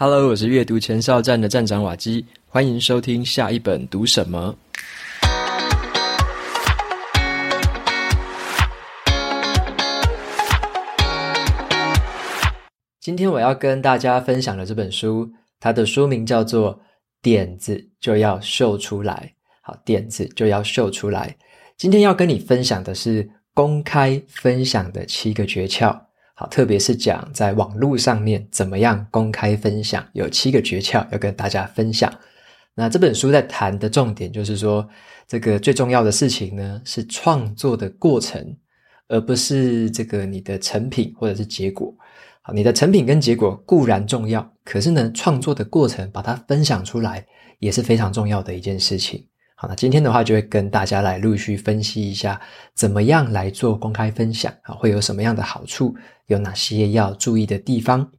Hello，我是阅读前哨站的站长瓦基，欢迎收听下一本读什么。今天我要跟大家分享的这本书，它的书名叫做《点子就要秀出来》。好，点子就要秀出来。今天要跟你分享的是公开分享的七个诀窍。好，特别是讲在网络上面怎么样公开分享，有七个诀窍要跟大家分享。那这本书在谈的重点就是说，这个最重要的事情呢是创作的过程，而不是这个你的成品或者是结果。好，你的成品跟结果固然重要，可是呢，创作的过程把它分享出来也是非常重要的一件事情。好，那今天的话就会跟大家来陆续分析一下，怎么样来做公开分享啊，会有什么样的好处，有哪些要注意的地方。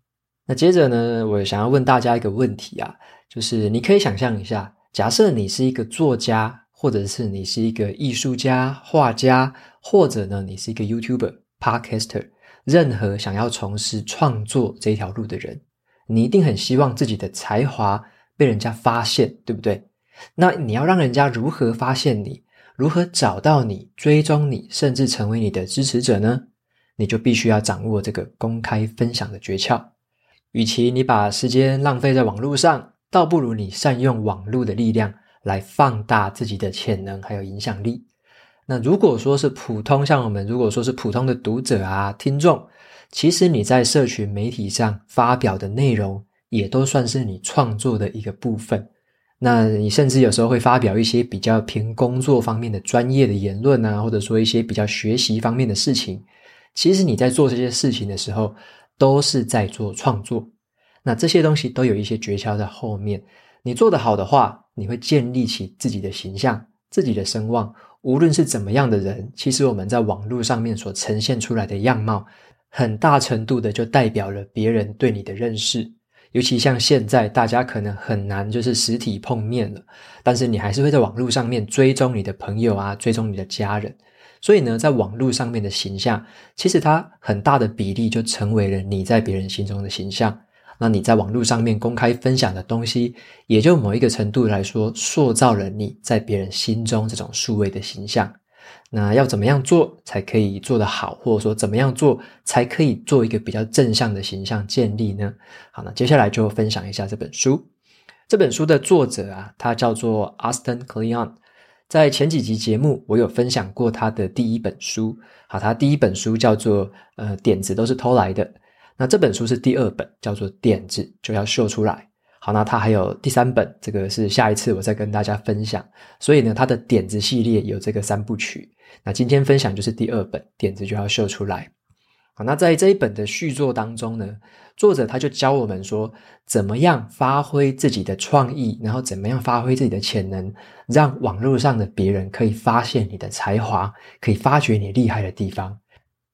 那接着呢，我想要问大家一个问题啊，就是你可以想象一下，假设你是一个作家，或者是你是一个艺术家、画家，或者呢，你是一个 YouTuber、Podcaster，任何想要从事创作这条路的人，你一定很希望自己的才华被人家发现，对不对？那你要让人家如何发现你，如何找到你，追踪你，甚至成为你的支持者呢？你就必须要掌握这个公开分享的诀窍。与其你把时间浪费在网络上，倒不如你善用网络的力量来放大自己的潜能还有影响力。那如果说是普通，像我们如果说是普通的读者啊、听众，其实你在社群媒体上发表的内容，也都算是你创作的一个部分。那你甚至有时候会发表一些比较偏工作方面的专业的言论啊，或者说一些比较学习方面的事情。其实你在做这些事情的时候，都是在做创作。那这些东西都有一些诀窍在后面。你做得好的话，你会建立起自己的形象、自己的声望。无论是怎么样的人，其实我们在网络上面所呈现出来的样貌，很大程度的就代表了别人对你的认识。尤其像现在，大家可能很难就是实体碰面了，但是你还是会在网络上面追踪你的朋友啊，追踪你的家人。所以呢，在网络上面的形象，其实它很大的比例就成为了你在别人心中的形象。那你在网络上面公开分享的东西，也就某一个程度来说，塑造了你在别人心中这种数位的形象。那要怎么样做才可以做得好，或者说怎么样做才可以做一个比较正向的形象建立呢？好，那接下来就分享一下这本书。这本书的作者啊，他叫做 Austin Kleon。在前几集节目，我有分享过他的第一本书。好，他第一本书叫做呃，点子都是偷来的。那这本书是第二本，叫做点子就要秀出来。好，那他还有第三本，这个是下一次我再跟大家分享。所以呢，他的点子系列有这个三部曲。那今天分享就是第二本，点子就要秀出来。那在这一本的续作当中呢，作者他就教我们说，怎么样发挥自己的创意，然后怎么样发挥自己的潜能，让网络上的别人可以发现你的才华，可以发掘你厉害的地方。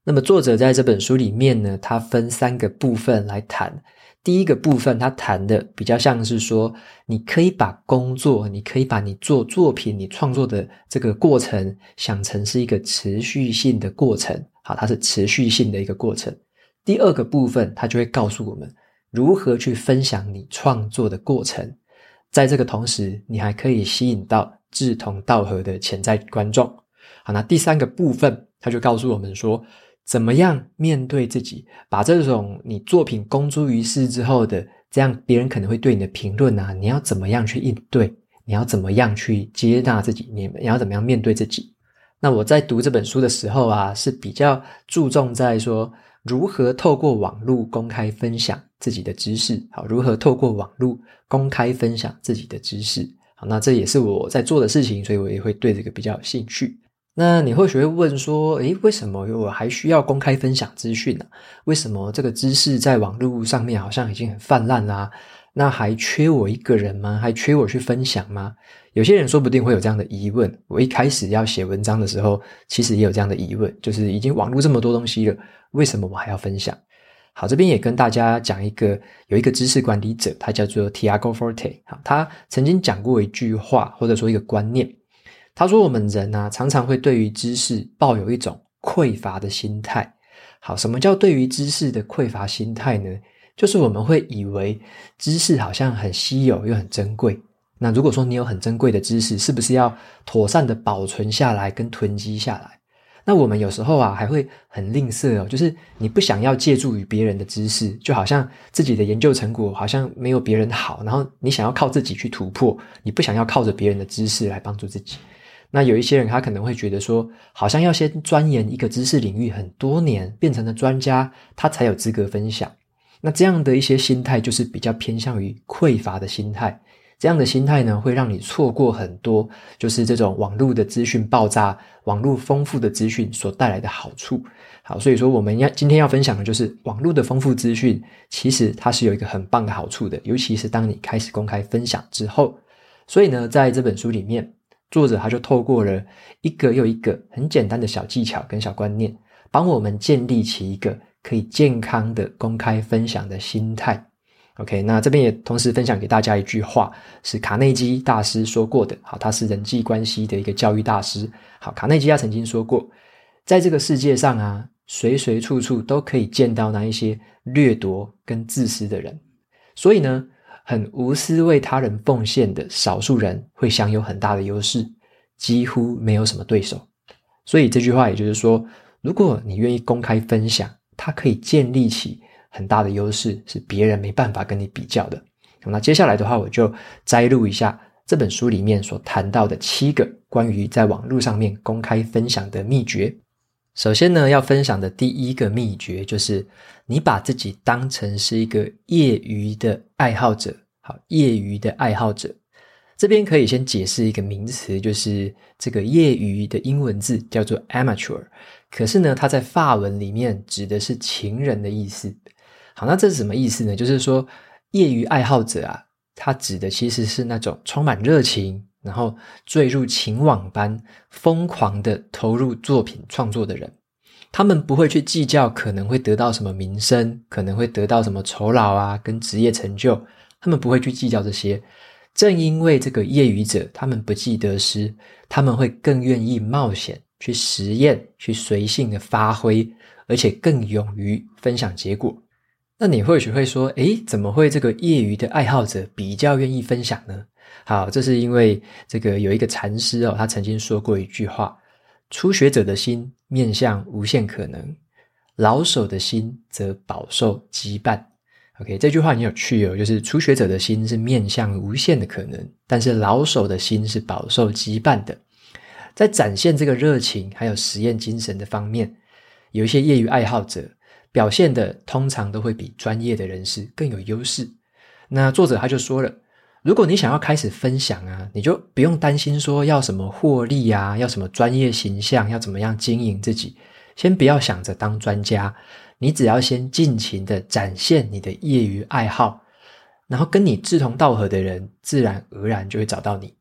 那么作者在这本书里面呢，他分三个部分来谈。第一个部分，他谈的比较像是说，你可以把工作，你可以把你做作品、你创作的这个过程想成是一个持续性的过程。好，它是持续性的一个过程。第二个部分，它就会告诉我们如何去分享你创作的过程，在这个同时，你还可以吸引到志同道合的潜在观众。好，那第三个部分，它就告诉我们说。怎么样面对自己？把这种你作品公诸于世之后的，这样别人可能会对你的评论啊，你要怎么样去应对？你要怎么样去接纳自己？你你要怎么样面对自己？那我在读这本书的时候啊，是比较注重在说如何透过网络公开分享自己的知识，好，如何透过网络公开分享自己的知识，好，那这也是我在做的事情，所以我也会对这个比较有兴趣。那你或许会问说，诶，为什么我还需要公开分享资讯呢？为什么这个知识在网络上面好像已经很泛滥啦？那还缺我一个人吗？还缺我去分享吗？有些人说不定会有这样的疑问。我一开始要写文章的时候，其实也有这样的疑问，就是已经网络这么多东西了，为什么我还要分享？好，这边也跟大家讲一个，有一个知识管理者，他叫做 Tiago Forte，好，他曾经讲过一句话，或者说一个观念。他说：“我们人啊，常常会对于知识抱有一种匮乏的心态。好，什么叫对于知识的匮乏心态呢？就是我们会以为知识好像很稀有又很珍贵。那如果说你有很珍贵的知识，是不是要妥善的保存下来跟囤积下来？那我们有时候啊，还会很吝啬哦，就是你不想要借助于别人的知识，就好像自己的研究成果好像没有别人好，然后你想要靠自己去突破，你不想要靠着别人的知识来帮助自己。那有一些人他可能会觉得说，好像要先钻研一个知识领域很多年，变成了专家，他才有资格分享。那这样的一些心态，就是比较偏向于匮乏的心态。这样的心态呢，会让你错过很多，就是这种网络的资讯爆炸、网络丰富的资讯所带来的好处。好，所以说我们要今天要分享的就是网络的丰富资讯，其实它是有一个很棒的好处的，尤其是当你开始公开分享之后。所以呢，在这本书里面，作者他就透过了一个又一个很简单的小技巧跟小观念，帮我们建立起一个可以健康的公开分享的心态。OK，那这边也同时分享给大家一句话，是卡内基大师说过的。好，他是人际关系的一个教育大师。好，卡内基他曾经说过，在这个世界上啊，随随处处都可以见到那一些掠夺跟自私的人。所以呢，很无私为他人奉献的少数人会享有很大的优势，几乎没有什么对手。所以这句话也就是说，如果你愿意公开分享，它可以建立起。很大的优势是别人没办法跟你比较的。那接下来的话，我就摘录一下这本书里面所谈到的七个关于在网络上面公开分享的秘诀。首先呢，要分享的第一个秘诀就是，你把自己当成是一个业余的爱好者。好，业余的爱好者，这边可以先解释一个名词，就是这个业余的英文字叫做 amateur，可是呢，它在法文里面指的是情人的意思。好，那这是什么意思呢？就是说，业余爱好者啊，他指的其实是那种充满热情，然后坠入情网般疯狂的投入作品创作的人。他们不会去计较可能会得到什么名声，可能会得到什么酬劳啊，跟职业成就，他们不会去计较这些。正因为这个业余者，他们不计得失，他们会更愿意冒险去实验，去随性的发挥，而且更勇于分享结果。那你或许会说，诶，怎么会这个业余的爱好者比较愿意分享呢？好，这是因为这个有一个禅师哦，他曾经说过一句话：初学者的心面向无限可能，老手的心则饱受羁绊。OK，这句话很有趣哦，就是初学者的心是面向无限的可能，但是老手的心是饱受羁绊的。在展现这个热情还有实验精神的方面，有一些业余爱好者。表现的通常都会比专业的人士更有优势。那作者他就说了，如果你想要开始分享啊，你就不用担心说要什么获利啊，要什么专业形象，要怎么样经营自己。先不要想着当专家，你只要先尽情的展现你的业余爱好，然后跟你志同道合的人，自然而然就会找到你。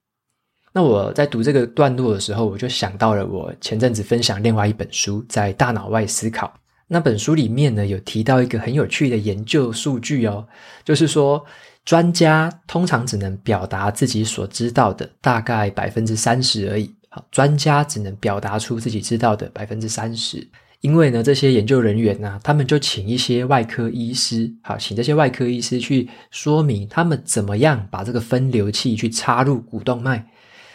那我在读这个段落的时候，我就想到了我前阵子分享另外一本书，在大脑外思考。那本书里面呢，有提到一个很有趣的研究数据哦，就是说专家通常只能表达自己所知道的大概百分之三十而已。好，专家只能表达出自己知道的百分之三十，因为呢，这些研究人员呢，他们就请一些外科医师，好，请这些外科医师去说明他们怎么样把这个分流器去插入股动脉。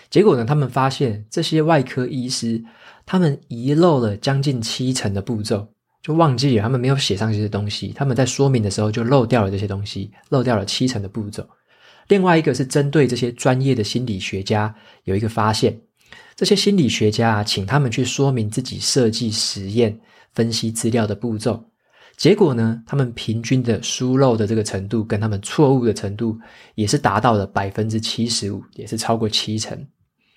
结果呢，他们发现这些外科医师他们遗漏了将近七成的步骤。就忘记了，他们没有写上这些东西。他们在说明的时候就漏掉了这些东西，漏掉了七成的步骤。另外一个是针对这些专业的心理学家有一个发现，这些心理学家啊，请他们去说明自己设计实验、分析资料的步骤，结果呢，他们平均的疏漏的这个程度跟他们错误的程度也是达到了百分之七十五，也是超过七成。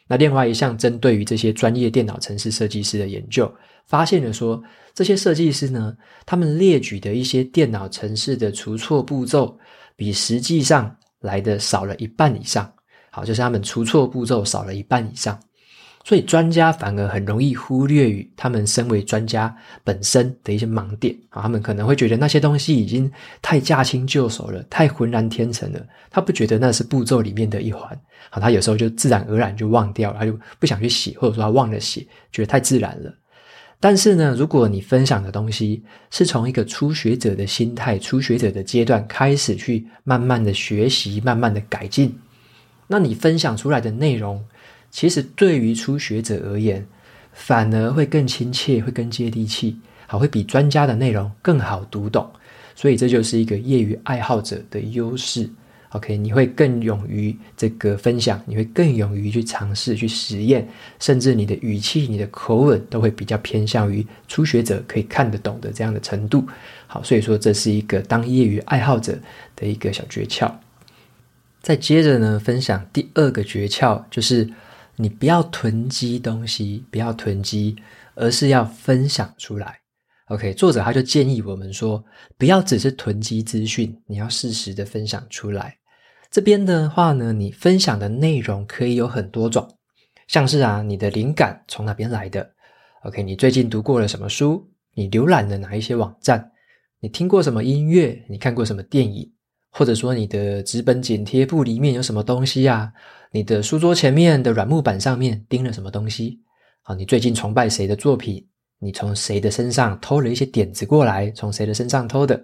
那另外一项针对于这些专业电脑城市设计师的研究，发现了说，这些设计师呢，他们列举的一些电脑城市的除错步骤，比实际上来的少了一半以上。好，就是他们除错步骤少了一半以上。所以专家反而很容易忽略于他们身为专家本身的一些盲点啊，他们可能会觉得那些东西已经太驾轻就熟了，太浑然天成了，他不觉得那是步骤里面的一环，好，他有时候就自然而然就忘掉了，他就不想去写，或者说他忘了写，觉得太自然了。但是呢，如果你分享的东西是从一个初学者的心态、初学者的阶段开始去慢慢的学习、慢慢的改进，那你分享出来的内容，其实对于初学者而言，反而会更亲切，会更接地气，好，会比专家的内容更好读懂。所以这就是一个业余爱好者的优势。OK，你会更勇于这个分享，你会更勇于去尝试、去实验，甚至你的语气、你的口吻都会比较偏向于初学者可以看得懂的这样的程度。好，所以说这是一个当业余爱好者的一个小诀窍。再接着呢，分享第二个诀窍，就是你不要囤积东西，不要囤积，而是要分享出来。OK，作者他就建议我们说，不要只是囤积资讯，你要适时的分享出来。这边的话呢，你分享的内容可以有很多种，像是啊，你的灵感从哪边来的？OK，你最近读过了什么书？你浏览了哪一些网站？你听过什么音乐？你看过什么电影？或者说你的纸本剪贴簿里面有什么东西啊？你的书桌前面的软木板上面钉了什么东西？好，你最近崇拜谁的作品？你从谁的身上偷了一些点子过来？从谁的身上偷的？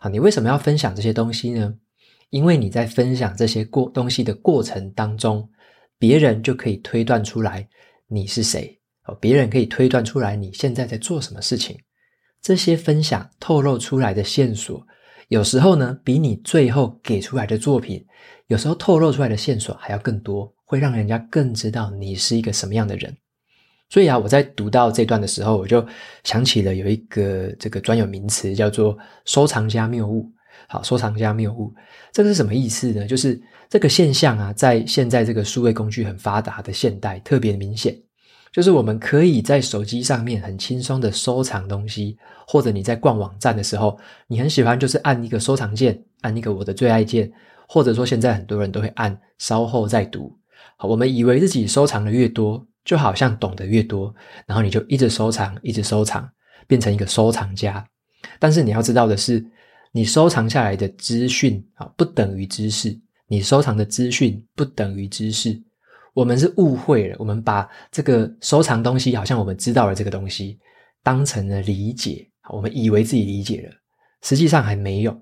好，你为什么要分享这些东西呢？因为你在分享这些过东西的过程当中，别人就可以推断出来你是谁哦，别人可以推断出来你现在在做什么事情。这些分享透露出来的线索，有时候呢，比你最后给出来的作品，有时候透露出来的线索还要更多，会让人家更知道你是一个什么样的人。所以啊，我在读到这段的时候，我就想起了有一个这个专有名词叫做“收藏家谬误”。好，收藏家谬误，这个是什么意思呢？就是这个现象啊，在现在这个数位工具很发达的现代，特别明显。就是我们可以在手机上面很轻松的收藏东西，或者你在逛网站的时候，你很喜欢就是按一个收藏键，按一个我的最爱键，或者说现在很多人都会按稍后再读。好，我们以为自己收藏的越多，就好像懂得越多，然后你就一直收藏，一直收藏，变成一个收藏家。但是你要知道的是。你收藏下来的资讯啊，不等于知识。你收藏的资讯不等于知识。我们是误会了，我们把这个收藏东西，好像我们知道了这个东西，当成了理解。我们以为自己理解了，实际上还没有。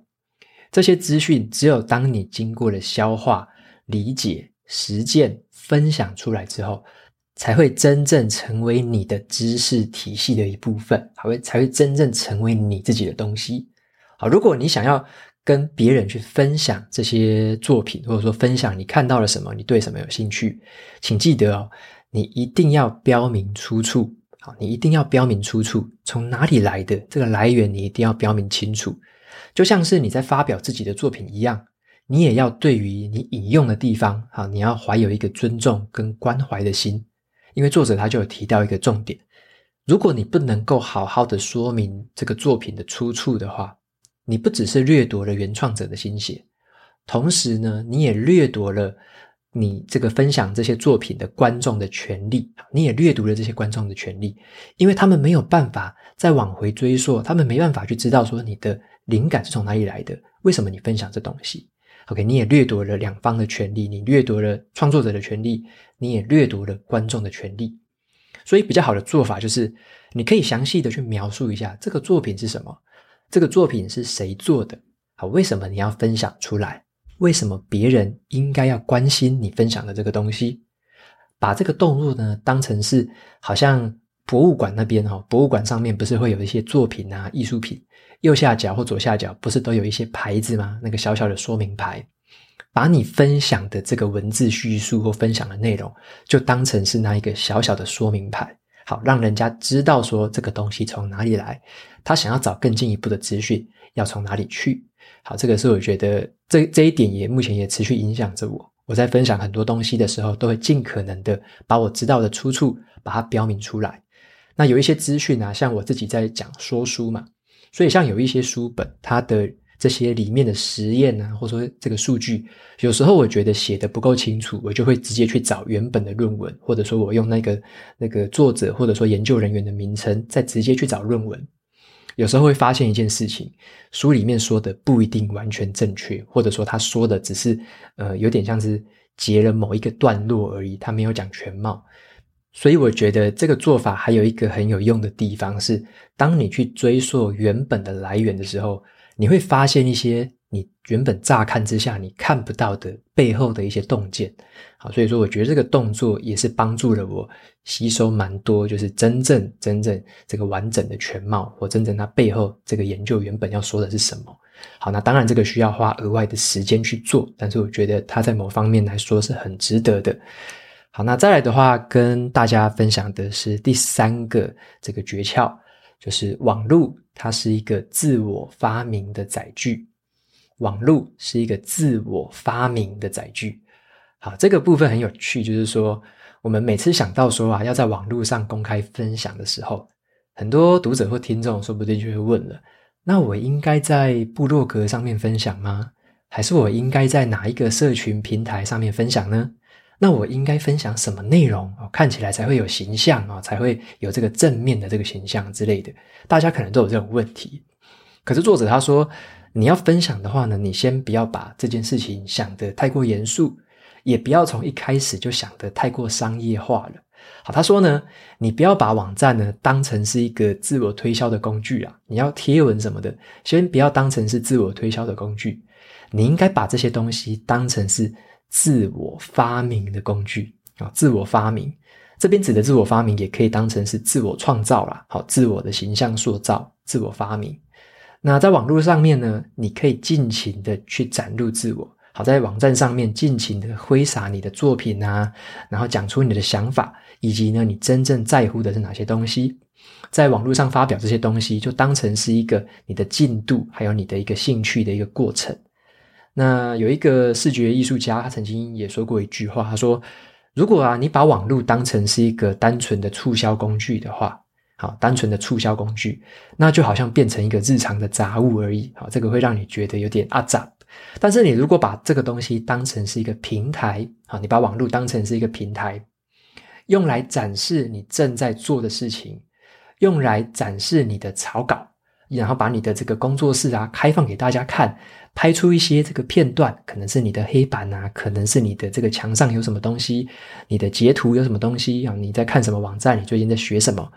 这些资讯，只有当你经过了消化、理解、实践、分享出来之后，才会真正成为你的知识体系的一部分，才会才会真正成为你自己的东西。好，如果你想要跟别人去分享这些作品，或者说分享你看到了什么，你对什么有兴趣，请记得哦，你一定要标明出处。好，你一定要标明出处，从哪里来的这个来源，你一定要标明清楚。就像是你在发表自己的作品一样，你也要对于你引用的地方，好，你要怀有一个尊重跟关怀的心。因为作者他就有提到一个重点，如果你不能够好好的说明这个作品的出处的话，你不只是掠夺了原创者的心血，同时呢，你也掠夺了你这个分享这些作品的观众的权利，你也掠夺了这些观众的权利，因为他们没有办法再往回追溯，他们没办法去知道说你的灵感是从哪里来的，为什么你分享这东西？OK，你也掠夺了两方的权利，你掠夺了创作者的权利，你也掠夺了观众的权利，所以比较好的做法就是，你可以详细的去描述一下这个作品是什么。这个作品是谁做的？好，为什么你要分享出来？为什么别人应该要关心你分享的这个东西？把这个动作呢当成是好像博物馆那边哈，博物馆上面不是会有一些作品啊、艺术品，右下角或左下角不是都有一些牌子吗？那个小小的说明牌，把你分享的这个文字叙述或分享的内容，就当成是那一个小小的说明牌。好，让人家知道说这个东西从哪里来，他想要找更进一步的资讯，要从哪里去。好，这个是我觉得这这一点也目前也持续影响着我。我在分享很多东西的时候，都会尽可能的把我知道的出处把它标明出来。那有一些资讯啊，像我自己在讲说书嘛，所以像有一些书本，它的。这些里面的实验啊，或者说这个数据，有时候我觉得写得不够清楚，我就会直接去找原本的论文，或者说我用那个那个作者或者说研究人员的名称，再直接去找论文。有时候会发现一件事情，书里面说的不一定完全正确，或者说他说的只是呃有点像是截了某一个段落而已，他没有讲全貌。所以我觉得这个做法还有一个很有用的地方是，当你去追溯原本的来源的时候，你会发现一些你原本乍看之下你看不到的背后的一些洞见。好，所以说我觉得这个动作也是帮助了我吸收蛮多，就是真正真正这个完整的全貌，或真正它背后这个研究原本要说的是什么。好，那当然这个需要花额外的时间去做，但是我觉得它在某方面来说是很值得的。好，那再来的话，跟大家分享的是第三个这个诀窍，就是网络它是一个自我发明的载具。网络是一个自我发明的载具。好，这个部分很有趣，就是说，我们每次想到说啊，要在网络上公开分享的时候，很多读者或听众说不定就会问了：那我应该在部落格上面分享吗？还是我应该在哪一个社群平台上面分享呢？那我应该分享什么内容哦，看起来才会有形象啊，才会有这个正面的这个形象之类的。大家可能都有这种问题。可是作者他说，你要分享的话呢，你先不要把这件事情想得太过严肃，也不要从一开始就想得太过商业化了。好，他说呢，你不要把网站呢当成是一个自我推销的工具啊，你要贴文什么的，先不要当成是自我推销的工具，你应该把这些东西当成是。自我发明的工具啊，自我发明这边指的自我发明，也可以当成是自我创造啦。好，自我的形象塑造，自我发明。那在网络上面呢，你可以尽情的去展露自我。好，在网站上面尽情的挥洒你的作品啊，然后讲出你的想法，以及呢，你真正在乎的是哪些东西。在网络上发表这些东西，就当成是一个你的进度，还有你的一个兴趣的一个过程。那有一个视觉艺术家，他曾经也说过一句话，他说：“如果啊，你把网络当成是一个单纯的促销工具的话，好，单纯的促销工具，那就好像变成一个日常的杂物而已。好，这个会让你觉得有点阿杂。但是你如果把这个东西当成是一个平台，好，你把网络当成是一个平台，用来展示你正在做的事情，用来展示你的草稿，然后把你的这个工作室啊开放给大家看。”拍出一些这个片段，可能是你的黑板啊，可能是你的这个墙上有什么东西，你的截图有什么东西啊？你在看什么网站？你最近在学什么？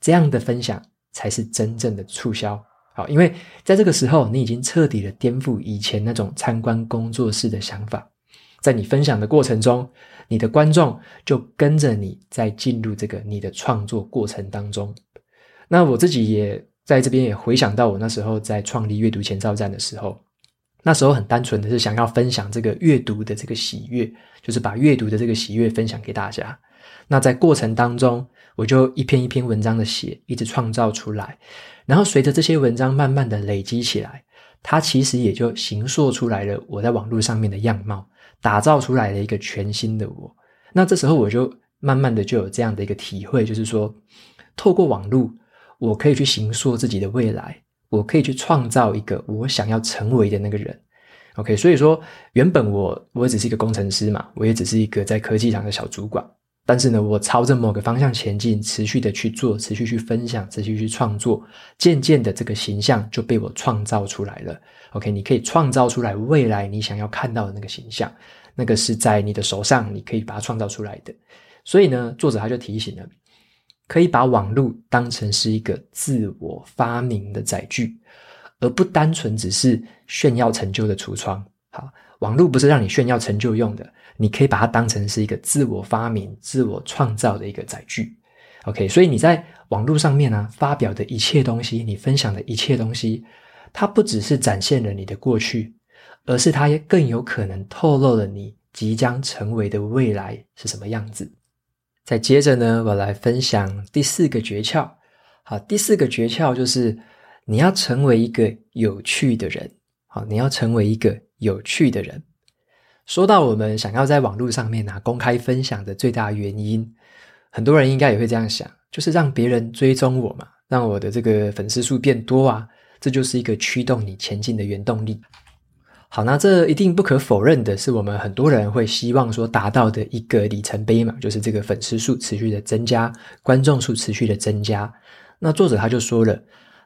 这样的分享才是真正的促销。好，因为在这个时候，你已经彻底的颠覆以前那种参观工作室的想法。在你分享的过程中，你的观众就跟着你在进入这个你的创作过程当中。那我自己也在这边也回想到我那时候在创立阅读前哨站的时候。那时候很单纯的是想要分享这个阅读的这个喜悦，就是把阅读的这个喜悦分享给大家。那在过程当中，我就一篇一篇文章的写，一直创造出来。然后随着这些文章慢慢的累积起来，它其实也就形塑出来了我在网络上面的样貌，打造出来了一个全新的我。那这时候我就慢慢的就有这样的一个体会，就是说，透过网络，我可以去形塑自己的未来。我可以去创造一个我想要成为的那个人，OK？所以说，原本我我只是一个工程师嘛，我也只是一个在科技厂的小主管。但是呢，我朝着某个方向前进，持续的去做，持续去分享，持续去创作，渐渐的这个形象就被我创造出来了。OK？你可以创造出来未来你想要看到的那个形象，那个是在你的手上，你可以把它创造出来的。所以呢，作者他就提醒了。可以把网络当成是一个自我发明的载具，而不单纯只是炫耀成就的橱窗。好，网络不是让你炫耀成就用的，你可以把它当成是一个自我发明、自我创造的一个载具。OK，所以你在网络上面呢、发表的一切东西，你分享的一切东西，它不只是展现了你的过去，而是它也更有可能透露了你即将成为的未来是什么样子。再接着呢，我来分享第四个诀窍。好，第四个诀窍就是你要成为一个有趣的人。好，你要成为一个有趣的人。说到我们想要在网络上面拿公开分享的最大原因，很多人应该也会这样想，就是让别人追踪我嘛，让我的这个粉丝数变多啊，这就是一个驱动你前进的原动力。好，那这一定不可否认的是，我们很多人会希望说达到的一个里程碑嘛，就是这个粉丝数持续的增加，观众数持续的增加。那作者他就说了，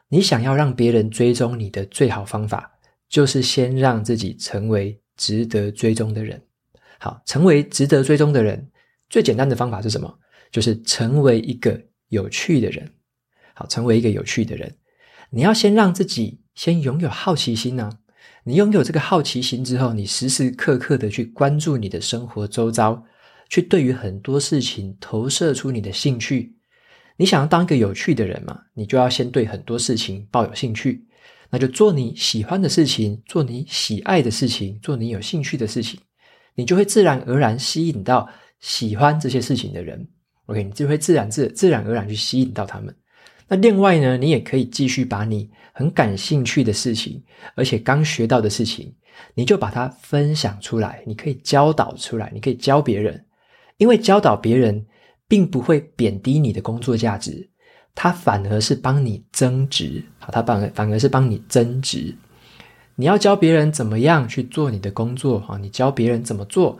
你想要让别人追踪你的最好方法，就是先让自己成为值得追踪的人。好，成为值得追踪的人，最简单的方法是什么？就是成为一个有趣的人。好，成为一个有趣的人，你要先让自己先拥有好奇心呢、你拥有这个好奇心之后，你时时刻刻的去关注你的生活周遭，去对于很多事情投射出你的兴趣。你想要当一个有趣的人嘛？你就要先对很多事情抱有兴趣，那就做你喜欢的事情，做你喜爱的事情，做你有兴趣的事情，你就会自然而然吸引到喜欢这些事情的人。OK，你就会自然自自然而然去吸引到他们。那另外呢，你也可以继续把你很感兴趣的事情，而且刚学到的事情，你就把它分享出来，你可以教导出来，你可以教别人，因为教导别人并不会贬低你的工作价值，它反而是帮你增值，好，它反而反而是帮你增值。你要教别人怎么样去做你的工作，哈，你教别人怎么做，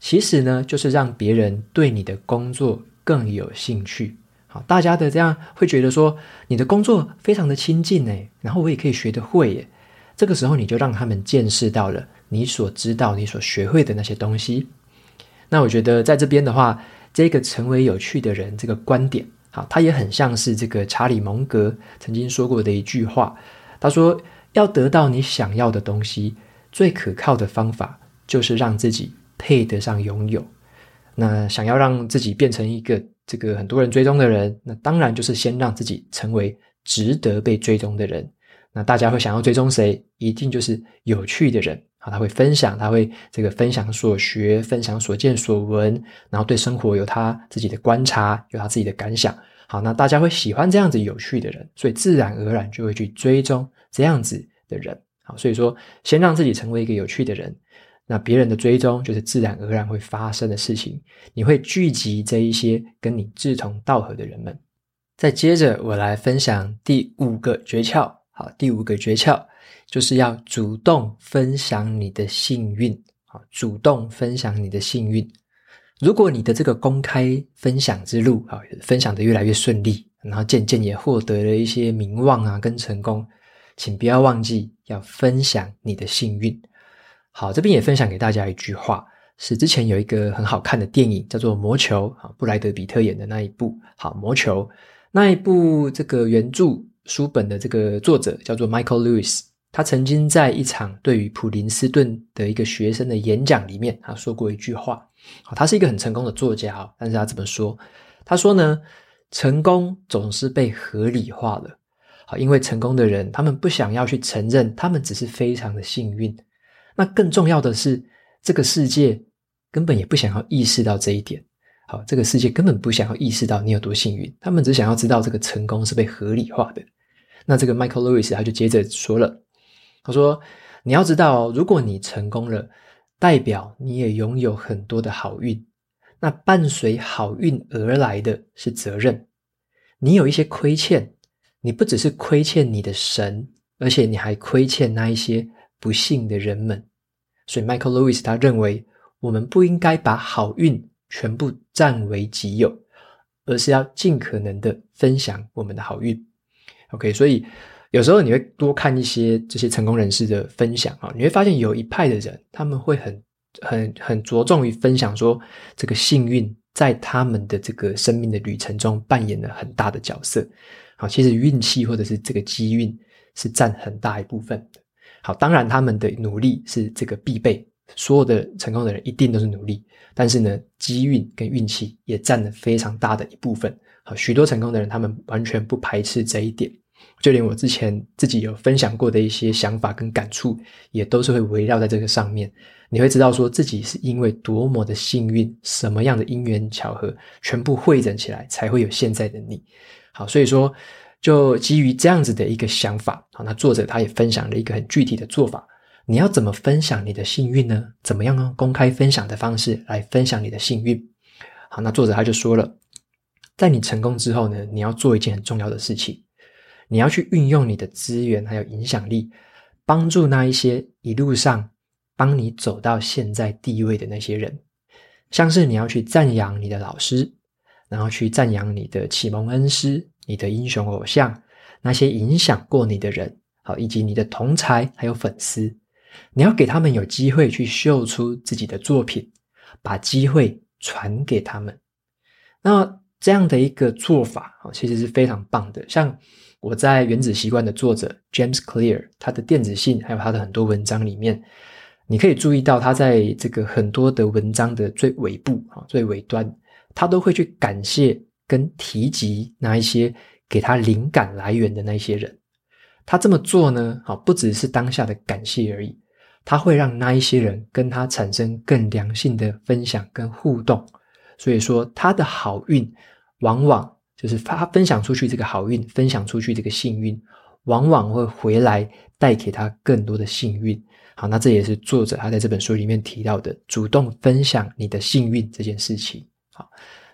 其实呢，就是让别人对你的工作更有兴趣。好，大家的这样会觉得说你的工作非常的亲近诶，然后我也可以学得会耶。这个时候你就让他们见识到了你所知道、你所学会的那些东西。那我觉得在这边的话，这个成为有趣的人这个观点，好，它也很像是这个查理蒙格曾经说过的一句话。他说：“要得到你想要的东西，最可靠的方法就是让自己配得上拥有。”那想要让自己变成一个这个很多人追踪的人，那当然就是先让自己成为值得被追踪的人。那大家会想要追踪谁？一定就是有趣的人啊！他会分享，他会这个分享所学，分享所见所闻，然后对生活有他自己的观察，有他自己的感想。好，那大家会喜欢这样子有趣的人，所以自然而然就会去追踪这样子的人。好，所以说先让自己成为一个有趣的人。那别人的追踪就是自然而然会发生的事情，你会聚集这一些跟你志同道合的人们。再接着，我来分享第五个诀窍。好，第五个诀窍就是要主动分享你的幸运。好，主动分享你的幸运。如果你的这个公开分享之路，好，分享得越来越顺利，然后渐渐也获得了一些名望啊跟成功，请不要忘记要分享你的幸运。好，这边也分享给大家一句话，是之前有一个很好看的电影，叫做《魔球》啊，布莱德比特演的那一部。好，《魔球》那一部这个原著书本的这个作者叫做 Michael Lewis，他曾经在一场对于普林斯顿的一个学生的演讲里面，他说过一句话。好，他是一个很成功的作家，但是他怎么说？他说呢，成功总是被合理化了。好，因为成功的人，他们不想要去承认，他们只是非常的幸运。那更重要的是，这个世界根本也不想要意识到这一点。好，这个世界根本不想要意识到你有多幸运，他们只想要知道这个成功是被合理化的。那这个 Michael Lewis 他就接着说了，他说：“你要知道，如果你成功了，代表你也拥有很多的好运。那伴随好运而来的是责任。你有一些亏欠，你不只是亏欠你的神，而且你还亏欠那一些。”不幸的人们，所以 Michael Lewis 他认为，我们不应该把好运全部占为己有，而是要尽可能的分享我们的好运。OK，所以有时候你会多看一些这些成功人士的分享啊，你会发现有一派的人，他们会很很很着重于分享说，这个幸运在他们的这个生命的旅程中扮演了很大的角色。好，其实运气或者是这个机运是占很大一部分的。好，当然他们的努力是这个必备，所有的成功的人一定都是努力，但是呢，机运跟运气也占了非常大的一部分。好，许多成功的人，他们完全不排斥这一点，就连我之前自己有分享过的一些想法跟感触，也都是会围绕在这个上面。你会知道说自己是因为多么的幸运，什么样的因缘巧合，全部汇整起来，才会有现在的你。好，所以说。就基于这样子的一个想法，好，那作者他也分享了一个很具体的做法。你要怎么分享你的幸运呢？怎么样呢？公开分享的方式来分享你的幸运。好，那作者他就说了，在你成功之后呢，你要做一件很重要的事情，你要去运用你的资源还有影响力，帮助那一些一路上帮你走到现在地位的那些人，像是你要去赞扬你的老师，然后去赞扬你的启蒙恩师。你的英雄偶像，那些影响过你的人，好，以及你的同才还有粉丝，你要给他们有机会去秀出自己的作品，把机会传给他们。那这样的一个做法啊，其实是非常棒的。像我在《原子习惯》的作者 James Clear，他的电子信还有他的很多文章里面，你可以注意到他在这个很多的文章的最尾部啊，最尾端，他都会去感谢跟提及那一些给他灵感来源的那些人。他这么做呢，好，不只是当下的感谢而已，他会让那一些人跟他产生更良性的分享跟互动。所以说，他的好运往往就是他分享出去这个好运，分享出去这个幸运，往往会回来带给他更多的幸运。好，那这也是作者他在这本书里面提到的，主动分享你的幸运这件事情。好，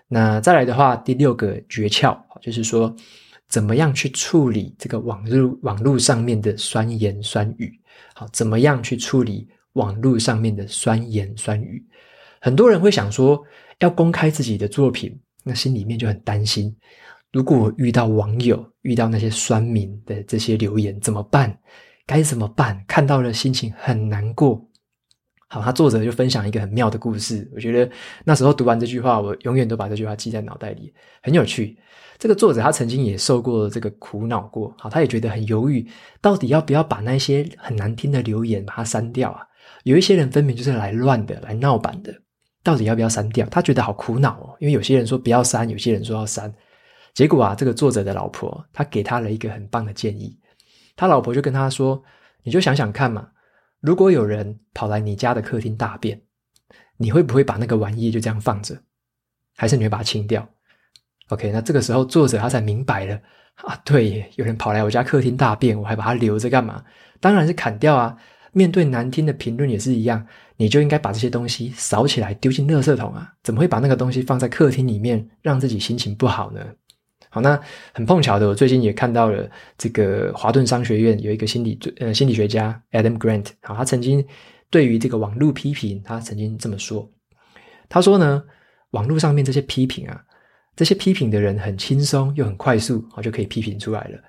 那再来的话，第六个诀窍就是说。怎么样去处理这个网络网络上面的酸言酸语？好，怎么样去处理网络上面的酸言酸语？很多人会想说，要公开自己的作品，那心里面就很担心。如果我遇到网友遇到那些酸民的这些留言怎么办？该怎么办？看到了心情很难过。好，他作者就分享一个很妙的故事。我觉得那时候读完这句话，我永远都把这句话记在脑袋里，很有趣。这个作者他曾经也受过这个苦恼过，好，他也觉得很犹豫，到底要不要把那些很难听的留言把它删掉啊？有一些人分明就是来乱的，来闹版的，到底要不要删掉？他觉得好苦恼哦，因为有些人说不要删，有些人说要删。结果啊，这个作者的老婆他给他了一个很棒的建议，他老婆就跟他说：“你就想想看嘛，如果有人跑来你家的客厅大便，你会不会把那个玩意就这样放着，还是你会把它清掉？” OK，那这个时候作者他才明白了啊，对，有人跑来我家客厅大便，我还把它留着干嘛？当然是砍掉啊！面对难听的评论也是一样，你就应该把这些东西扫起来丢进垃圾桶啊！怎么会把那个东西放在客厅里面，让自己心情不好呢？好，那很碰巧的，我最近也看到了这个华顿商学院有一个心理呃心理学家 Adam Grant，好，他曾经对于这个网络批评，他曾经这么说，他说呢，网络上面这些批评啊。这些批评的人很轻松又很快速，好就可以批评出来了。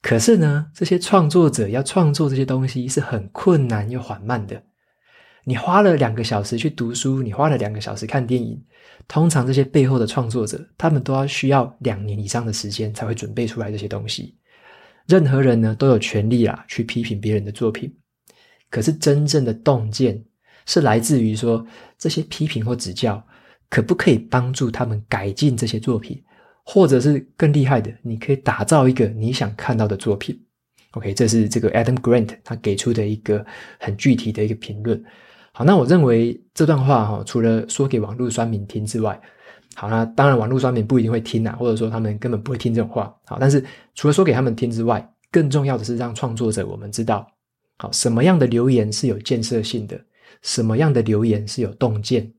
可是呢，这些创作者要创作这些东西是很困难又缓慢的。你花了两个小时去读书，你花了两个小时看电影，通常这些背后的创作者，他们都要需要两年以上的时间才会准备出来这些东西。任何人呢，都有权利啊去批评别人的作品，可是真正的洞见是来自于说，这些批评或指教。可不可以帮助他们改进这些作品，或者是更厉害的，你可以打造一个你想看到的作品。OK，这是这个 Adam Grant 他给出的一个很具体的一个评论。好，那我认为这段话哈，除了说给网络酸民听之外，好，那当然网络酸民不一定会听啊，或者说他们根本不会听这种话。好，但是除了说给他们听之外，更重要的是让创作者我们知道，好，什么样的留言是有建设性的，什么样的留言是有洞见。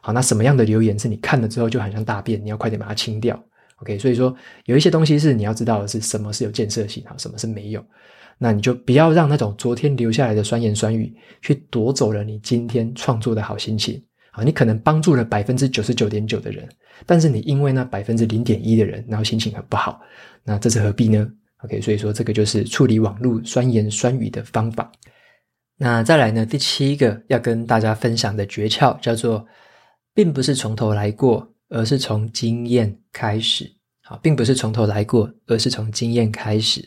好，那什么样的留言是你看了之后就很像大便，你要快点把它清掉？OK，所以说有一些东西是你要知道的是什么是有建设性，好，什么是没有。那你就不要让那种昨天留下来的酸言酸语去夺走了你今天创作的好心情。好，你可能帮助了百分之九十九点九的人，但是你因为那百分之零点一的人，然后心情很不好，那这是何必呢？OK，所以说这个就是处理网络酸言酸语的方法。那再来呢，第七个要跟大家分享的诀窍叫做。并不是从头来过，而是从经验开始。好，并不是从头来过，而是从经验开始。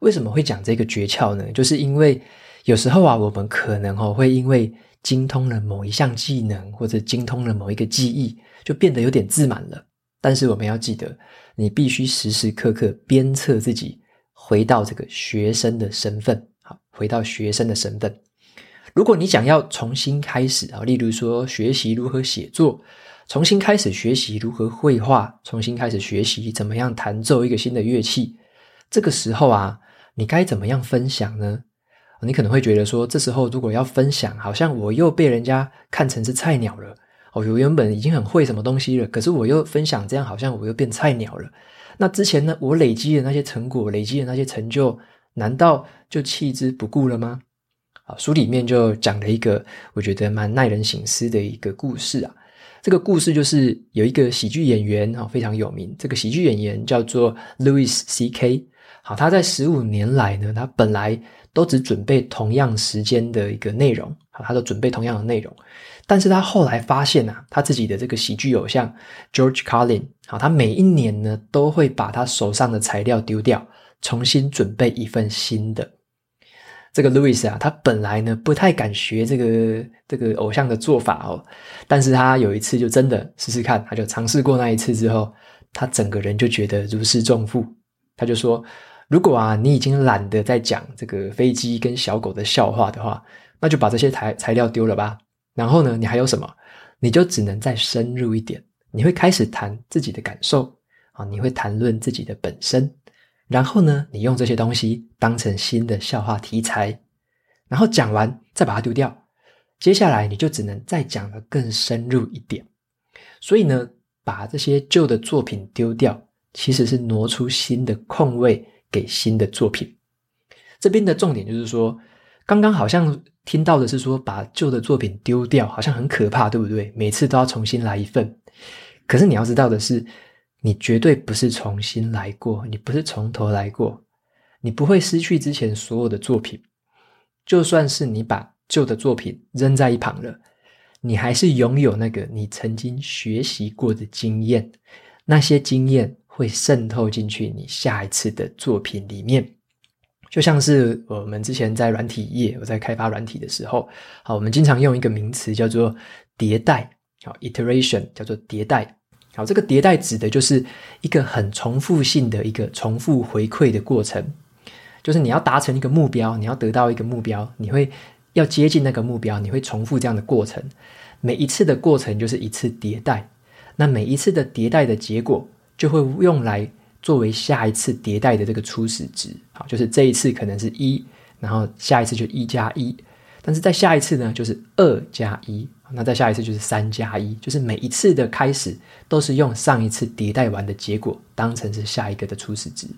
为什么会讲这个诀窍呢？就是因为有时候啊，我们可能哦会因为精通了某一项技能，或者精通了某一个技艺，就变得有点自满了。但是我们要记得，你必须时时刻刻鞭策自己，回到这个学生的身份。好，回到学生的身份。如果你想要重新开始啊，例如说学习如何写作，重新开始学习如何绘画，重新开始学习怎么样弹奏一个新的乐器，这个时候啊，你该怎么样分享呢？你可能会觉得说，这时候如果要分享，好像我又被人家看成是菜鸟了。哦，我原本已经很会什么东西了，可是我又分享，这样好像我又变菜鸟了。那之前呢，我累积的那些成果，累积的那些成就，难道就弃之不顾了吗？啊，书里面就讲了一个我觉得蛮耐人省思的一个故事啊。这个故事就是有一个喜剧演员啊，非常有名。这个喜剧演员叫做 Louis C.K. 好，他在十五年来呢，他本来都只准备同样时间的一个内容，好，他都准备同样的内容。但是他后来发现啊，他自己的这个喜剧偶像 George Carlin，好，他每一年呢都会把他手上的材料丢掉，重新准备一份新的。这个 Louis 啊，他本来呢不太敢学这个这个偶像的做法哦，但是他有一次就真的试试看，他就尝试过那一次之后，他整个人就觉得如释重负。他就说：“如果啊你已经懒得再讲这个飞机跟小狗的笑话的话，那就把这些材材料丢了吧。然后呢，你还有什么？你就只能再深入一点，你会开始谈自己的感受啊，你会谈论自己的本身。”然后呢，你用这些东西当成新的笑话题材，然后讲完再把它丢掉。接下来你就只能再讲得更深入一点。所以呢，把这些旧的作品丢掉，其实是挪出新的空位给新的作品。这边的重点就是说，刚刚好像听到的是说，把旧的作品丢掉，好像很可怕，对不对？每次都要重新来一份。可是你要知道的是，你绝对不是重新来过，你不是从头来过，你不会失去之前所有的作品。就算是你把旧的作品扔在一旁了，你还是拥有那个你曾经学习过的经验，那些经验会渗透进去你下一次的作品里面。就像是我们之前在软体业，我在开发软体的时候，好，我们经常用一个名词叫做迭代，好，iteration 叫做迭代。好，这个迭代指的就是一个很重复性的一个重复回馈的过程，就是你要达成一个目标，你要得到一个目标，你会要接近那个目标，你会重复这样的过程。每一次的过程就是一次迭代，那每一次的迭代的结果就会用来作为下一次迭代的这个初始值。好，就是这一次可能是一，然后下一次就一加一，但是在下一次呢，就是二加一。那再下一次就是三加一，就是每一次的开始都是用上一次迭代完的结果当成是下一个的初始值。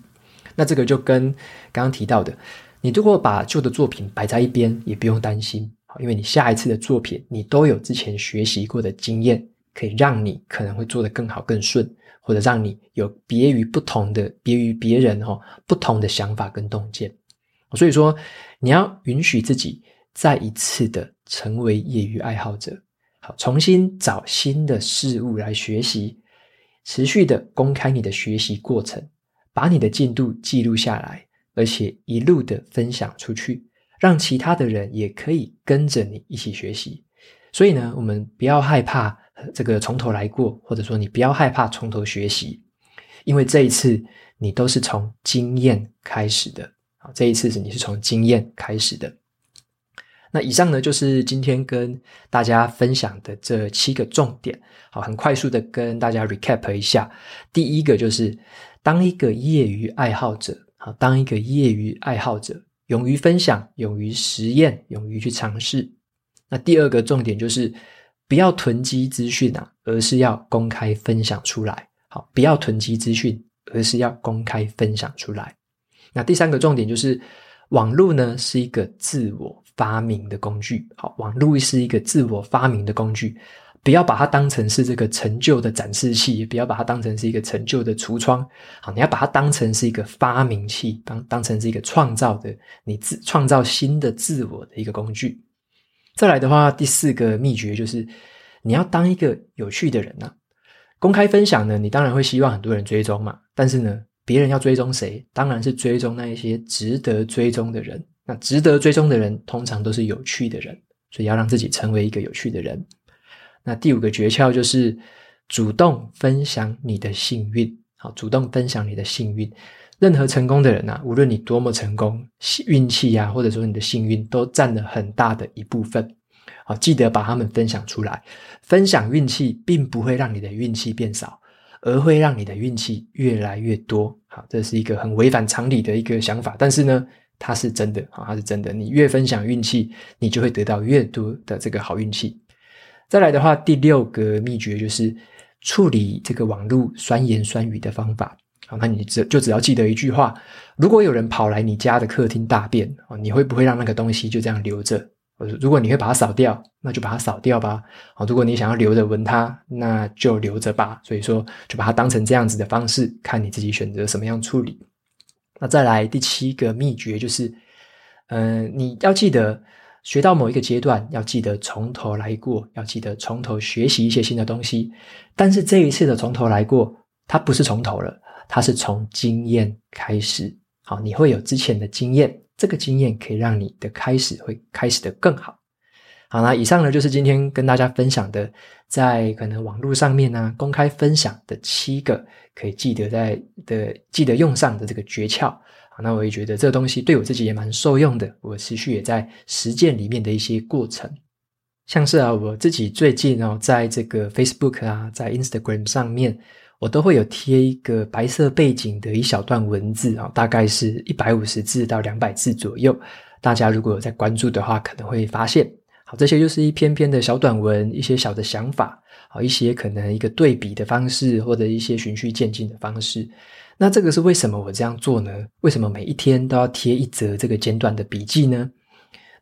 那这个就跟刚刚提到的，你如果把旧的作品摆在一边，也不用担心，因为你下一次的作品你都有之前学习过的经验，可以让你可能会做得更好更顺，或者让你有别于不同的、别于别人哈不同的想法跟洞见。所以说，你要允许自己。再一次的成为业余爱好者，好，重新找新的事物来学习，持续的公开你的学习过程，把你的进度记录下来，而且一路的分享出去，让其他的人也可以跟着你一起学习。所以呢，我们不要害怕这个从头来过，或者说你不要害怕从头学习，因为这一次你都是从经验开始的，好，这一次是你是从经验开始的。那以上呢，就是今天跟大家分享的这七个重点。好，很快速的跟大家 recap 一下。第一个就是，当一个业余爱好者，好，当一个业余爱好者，勇于分享，勇于实验，勇于去尝试。那第二个重点就是，不要囤积资讯啊，而是要公开分享出来。好，不要囤积资讯，而是要公开分享出来。那第三个重点就是，网络呢是一个自我发明的工具，好，网络是一个自我发明的工具，不要把它当成是这个成就的展示器，也不要把它当成是一个成就的橱窗，好，你要把它当成是一个发明器，当当成是一个创造的你自创造新的自我的一个工具。再来的话，第四个秘诀就是你要当一个有趣的人呐、公开分享呢，你当然会希望很多人追踪嘛，但是呢，别人要追踪谁，当然是追踪那一些值得追踪的人。那值得追踪的人，通常都是有趣的人，所以要让自己成为一个有趣的人。那第五个诀窍就是主动分享你的幸运，好，主动分享你的幸运。任何成功的人呐，无论你多么成功，运气呀，或者说你的幸运，都占了很大的一部分。好，记得把他们分享出来。分享运气，并不会让你的运气变少，而会让你的运气越来越多。好，这是一个很违反常理的一个想法，但是呢。它是真的好，它是真的。你越分享运气，你就会得到越多的这个好运气。再来的话，第六个秘诀就是处理这个网络酸言酸语的方法。好，那你只就只要记得一句话：如果有人跑来你家的客厅大便啊，你会不会让那个东西就这样留着？如果你会把它扫掉，那就把它扫掉吧。如果你想要留着闻它，那就留着吧。所以说，就把它当成这样子的方式，看你自己选择什么样处理。那再来第七个秘诀就是，嗯、你要记得学到某一个阶段，要记得从头来过，要记得从头学习一些新的东西。但是这一次的从头来过，它不是从头了，它是从经验开始。好，你会有之前的经验，这个经验可以让你的开始会开始得更好。好，那以上呢就是今天跟大家分享的，在可能网络上面呢、公开分享的七个可以记得在的记得用上的这个诀窍。好，那我也觉得这个东西对我自己也蛮受用的，我持续也在实践里面的一些过程。像是啊，我自己最近哦，在这个 Facebook 啊，在 Instagram 上面，我都会有贴一个白色背景的一小段文字啊，大概是一百五十字到两百字左右。大家如果有在关注的话，可能会发现。好，这些就是一篇篇的小短文，一些小的想法，好，一些可能一个对比的方式，或者一些循序渐进的方式。那这个是为什么我这样做呢？为什么每一天都要贴一则这个简短的笔记呢？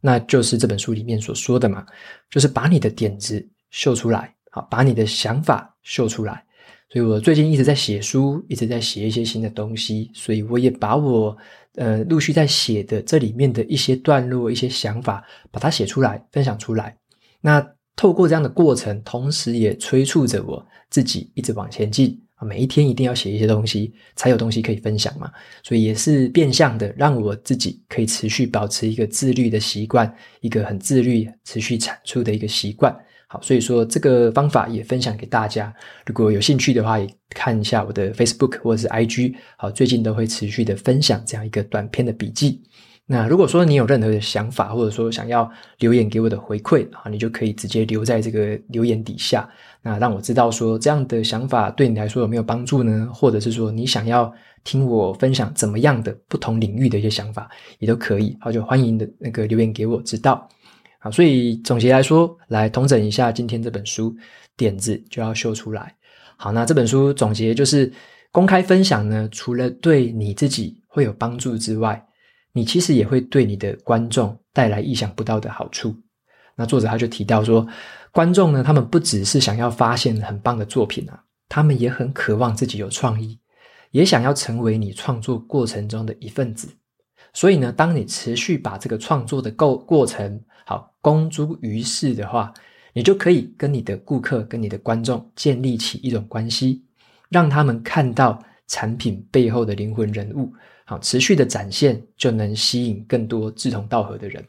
那就是这本书里面所说的嘛，就是把你的点子秀出来，好，把你的想法秀出来。所以我最近一直在写书，一直在写一些新的东西，所以我也把我。呃，陆续在写的这里面的一些段落、一些想法，把它写出来，分享出来。那透过这样的过程，同时也催促着我自己一直往前进啊！每一天一定要写一些东西，才有东西可以分享嘛。所以也是变相的，让我自己可以持续保持一个自律的习惯，一个很自律、持续产出的一个习惯。好，所以说这个方法也分享给大家。如果有兴趣的话，也看一下我的 Facebook 或者是 IG。好，最近都会持续的分享这样一个短篇的笔记。那如果说你有任何的想法，或者说想要留言给我的回馈啊，你就可以直接留在这个留言底下，那让我知道说这样的想法对你来说有没有帮助呢？或者是说你想要听我分享怎么样的不同领域的一些想法，也都可以。好，就欢迎的那个留言给我知道。好，所以总结来说，来统整一下今天这本书，点子就要秀出来。好，那这本书总结就是，公开分享呢，除了对你自己会有帮助之外，你其实也会对你的观众带来意想不到的好处。那作者他就提到说，观众呢，他们不只是想要发现很棒的作品啊，他们也很渴望自己有创意，也想要成为你创作过程中的一份子。所以呢，当你持续把这个创作的过过程好公诸于世的话，你就可以跟你的顾客、跟你的观众建立起一种关系，让他们看到产品背后的灵魂人物，好，持续的展现，就能吸引更多志同道合的人。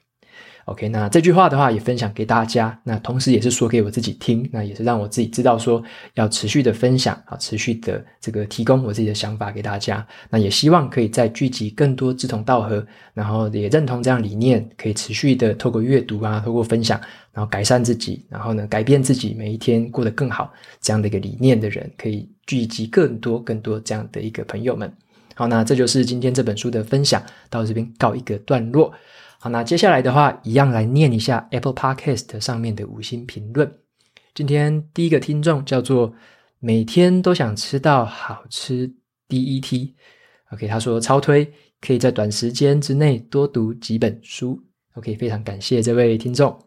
OK，那这句话的话也分享给大家，那同时也是说给我自己听，那也是让我自己知道说要持续的分享啊，持续的这个提供我自己的想法给大家。那也希望可以再聚集更多志同道合，然后也认同这样理念，可以持续的透过阅读啊，透过分享，然后改善自己，然后呢改变自己，每一天过得更好这样的一个理念的人，可以聚集更多更多这样的一个朋友们。好，那这就是今天这本书的分享，到这边告一个段落。好，那接下来的话，一样来念一下 Apple Podcast 上面的五星评论。今天第一个听众叫做每天都想吃到好吃 DET。OK，他说超推，可以在短时间之内多读几本书。OK，非常感谢这位听众。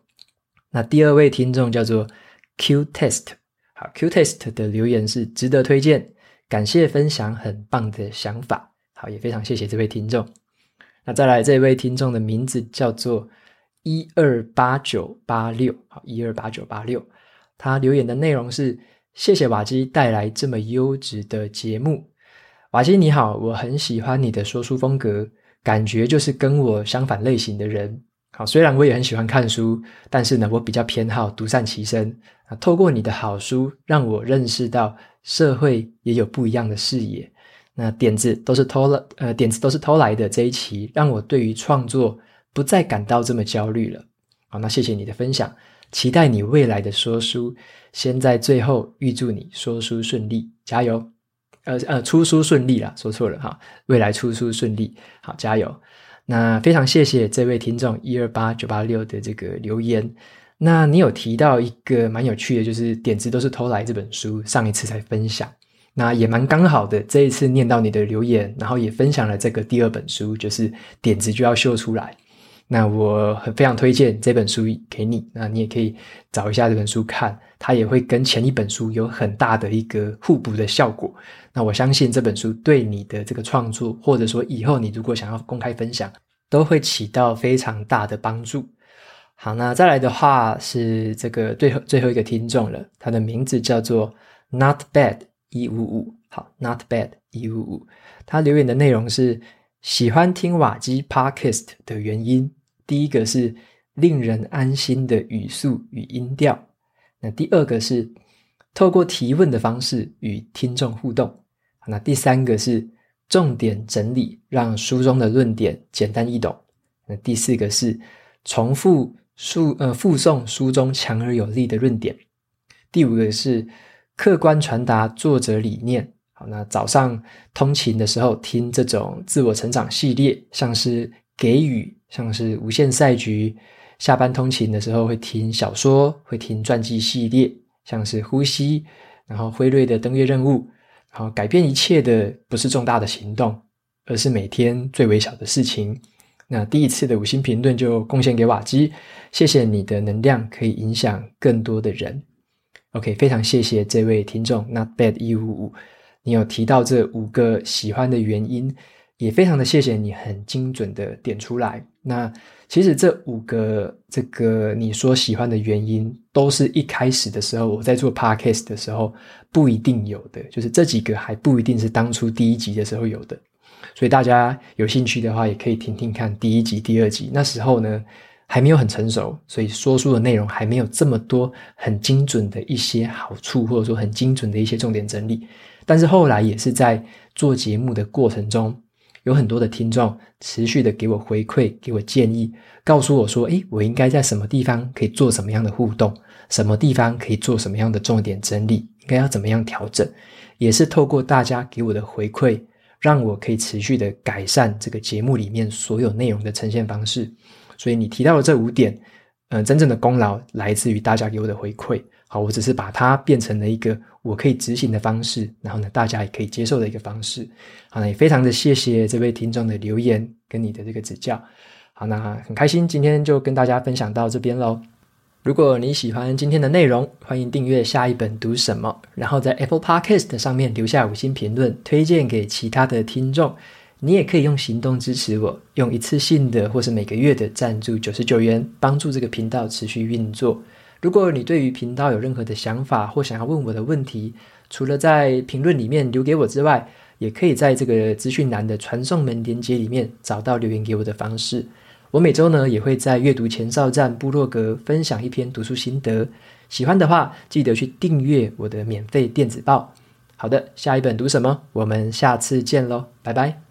那第二位听众叫做 Q Test。好，Q Test 的留言是值得推荐，感谢分享很棒的想法。好，也非常谢谢这位听众。再来这位听众的名字叫做一二八九八六，好，一二八九八六，他留言的内容是：谢谢瓦基带来这么优质的节目。瓦基你好，我很喜欢你的说书风格，感觉就是跟我相反类型的人。好，虽然我也很喜欢看书，但是呢，我比较偏好独善其身。啊，透过你的好书，让我认识到社会也有不一样的视野。那点子都是偷了，呃，点子都是偷来的。这一期让我对于创作不再感到这么焦虑了。好，那谢谢你的分享，期待你未来的说书。先在最后预祝你说书顺利，加油！呃呃，出书顺利啦，说错了哈，未来出书顺利，好，加油！那非常谢谢这位听众一二八九八六的这个留言。那你有提到一个蛮有趣的，就是点子都是偷来这本书，上一次才分享。那也蛮刚好的，这一次念到你的留言，然后也分享了这个第二本书，就是点子就要秀出来。那我很非常推荐这本书给你，那你也可以找一下这本书看，它也会跟前一本书有很大的一个互补的效果。那我相信这本书对你的这个创作，或者说以后你如果想要公开分享，都会起到非常大的帮助。好，那再来的话是这个最后最后一个听众了，他的名字叫做 Not Bad 一五五。好，Not Bad 一五五，他留言的内容是喜欢听瓦基 Podcast 的原因，第一个是令人安心的语速与音调，那第二个是透过提问的方式与听众互动。那第三个是重点整理，让书中的论点简单易懂。那第四个是重复述呃复诵书中强而有力的论点。第五个是客观传达作者理念。好，那早上通勤的时候听这种自我成长系列，像是给予，像是无限赛局；下班通勤的时候会听小说，会听传记系列，像是呼吸，然后辉瑞的登月任务。好，改变一切的不是重大的行动，而是每天最微小的事情。那第一次的五星评论就贡献给瓦基，谢谢你的能量可以影响更多的人。OK，非常谢谢这位听众，Not Bad 一五五，你有提到这五个喜欢的原因，也非常的谢谢你很精准的点出来。那其实这五个这个你说喜欢的原因，都是一开始的时候我在做 podcast 的时候不一定有的，就是这几个还不一定是当初第一集的时候有的。所以大家有兴趣的话，也可以听听看第一集、第二集。那时候呢，还没有很成熟，所以说书的内容还没有这么多很精准的一些好处，或者说很精准的一些重点整理。但是后来也是在做节目的过程中。有很多的听众持续的给我回馈，给我建议，告诉我说：“诶，我应该在什么地方可以做什么样的互动，什么地方可以做什么样的重点整理，应该要怎么样调整。”也是透过大家给我的回馈，让我可以持续的改善这个节目里面所有内容的呈现方式。所以你提到的这五点，呃，真正的功劳来自于大家给我的回馈。好，我只是把它变成了一个我可以执行的方式，然后呢，大家也可以接受的一个方式。好，那也非常的谢谢这位听众的留言跟你的这个指教。好，那很开心今天就跟大家分享到这边喽。如果你喜欢今天的内容，欢迎订阅下一本读什么，然后在 Apple Podcast 上面留下五星评论，推荐给其他的听众。你也可以用行动支持我，用一次性的或是每个月的赞助九十九元，帮助这个频道持续运作。如果你对于频道有任何的想法或想要问我的问题，除了在评论里面留给我之外，也可以在这个资讯栏的传送门连接里面找到留言给我的方式。我每周呢也会在阅读前哨站部落格分享一篇读书心得，喜欢的话记得去订阅我的免费电子报。好的，下一本读什么？我们下次见喽，拜拜。